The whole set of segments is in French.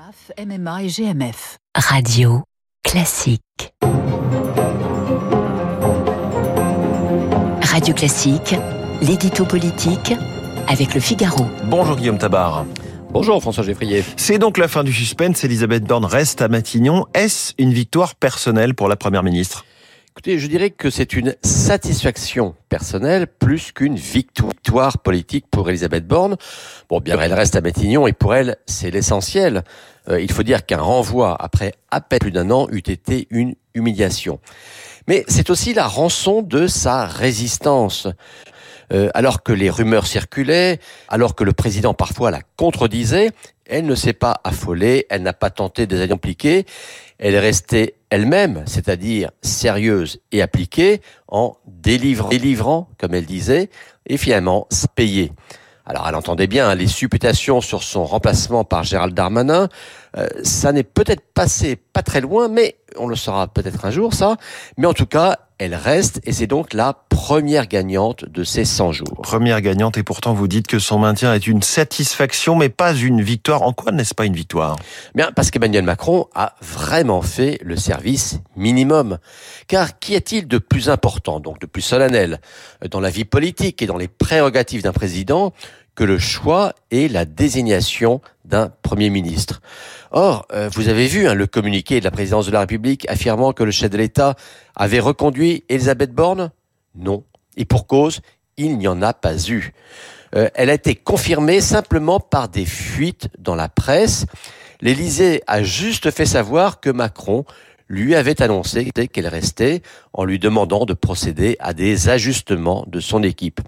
MAF, MMA et GMF. Radio classique. Radio classique, l'édito politique avec le Figaro. Bonjour Guillaume Tabar. Bonjour François Geffrier. C'est donc la fin du suspense. Elisabeth Borne reste à Matignon. Est-ce une victoire personnelle pour la Première ministre? Écoutez, je dirais que c'est une satisfaction personnelle plus qu'une victoire politique pour Elisabeth Borne. Bon, bien, elle reste à Matignon et pour elle, c'est l'essentiel. Euh, il faut dire qu'un renvoi après à peine plus d'un an eût été une humiliation. Mais c'est aussi la rançon de sa résistance. Euh, alors que les rumeurs circulaient, alors que le président parfois la contredisait, elle ne s'est pas affolée, elle n'a pas tenté de les impliquer, elle est restée elle-même, c'est-à-dire sérieuse et appliquée, en délivrant, délivrant, comme elle disait, et finalement payée. Alors elle entendait bien les supputations sur son remplacement par Gérald Darmanin. Euh, ça n'est peut-être passé pas très loin, mais on le saura peut-être un jour ça. Mais en tout cas, elle reste et c'est donc la première gagnante de ces 100 jours. Première gagnante et pourtant vous dites que son maintien est une satisfaction mais pas une victoire. En quoi n'est-ce pas une victoire? Bien parce qu'Emmanuel Macron a vraiment fait le service minimum. Car qu'y a-t-il de plus important, donc de plus solennel dans la vie politique et dans les prérogatives d'un président que le choix et la désignation d'un Premier ministre. Or, euh, vous avez vu hein, le communiqué de la présidence de la République affirmant que le chef de l'État avait reconduit Elisabeth Borne? Non. Et pour cause, il n'y en a pas eu. Euh, elle a été confirmée simplement par des fuites dans la presse. L'Élysée a juste fait savoir que Macron lui avait annoncé qu'elle restait en lui demandant de procéder à des ajustements de son équipe.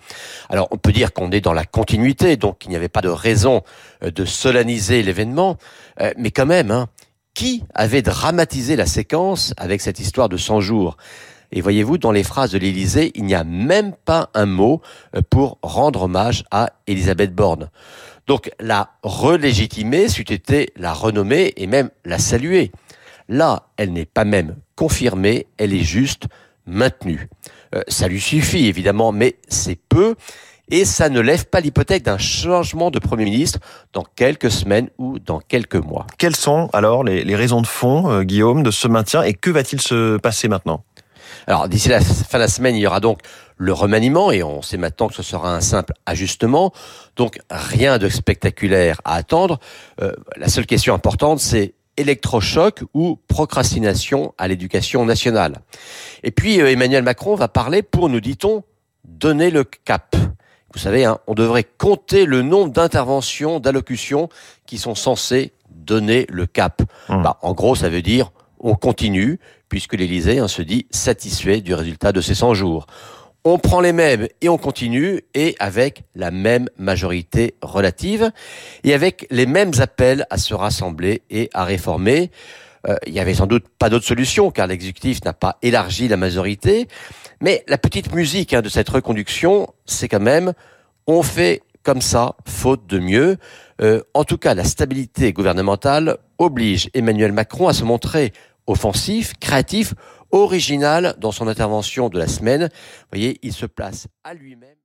Alors on peut dire qu'on est dans la continuité, donc il n'y avait pas de raison euh, de solenniser l'événement, euh, mais quand même, hein, qui avait dramatisé la séquence avec cette histoire de 100 jours? Et voyez-vous, dans les phrases de l'Élysée, il n'y a même pas un mot euh, pour rendre hommage à Elisabeth Borne. Donc la relégitimer, c'eût été la renommer et même la saluer. Là, elle n'est pas même confirmée, elle est juste maintenue. Euh, ça lui suffit évidemment, mais c'est peu. Et ça ne lève pas l'hypothèque d'un changement de Premier ministre dans quelques semaines ou dans quelques mois. Quelles sont alors les, raisons de fond, euh, Guillaume, de ce maintien et que va-t-il se passer maintenant? Alors d'ici la fin de la semaine, il y aura donc le remaniement et on sait maintenant que ce sera un simple ajustement. Donc rien de spectaculaire à attendre. Euh, la seule question importante, c'est électrochoc ou procrastination à l'éducation nationale. Et puis euh, Emmanuel Macron va parler pour, nous dit-on, donner le cap. Vous savez, hein, on devrait compter le nombre d'interventions, d'allocutions qui sont censées donner le cap. Mmh. Bah, en gros, ça veut dire on continue, puisque l'Élysée hein, se dit satisfait du résultat de ces 100 jours on prend les mêmes et on continue, et avec la même majorité relative, et avec les mêmes appels à se rassembler et à réformer. Euh, il y avait sans doute pas d'autre solution, car l'exécutif n'a pas élargi la majorité, mais la petite musique hein, de cette reconduction, c'est quand même, on fait comme ça, faute de mieux. Euh, en tout cas, la stabilité gouvernementale oblige Emmanuel Macron à se montrer offensif, créatif, original dans son intervention de la semaine. Vous voyez, il se place à lui-même.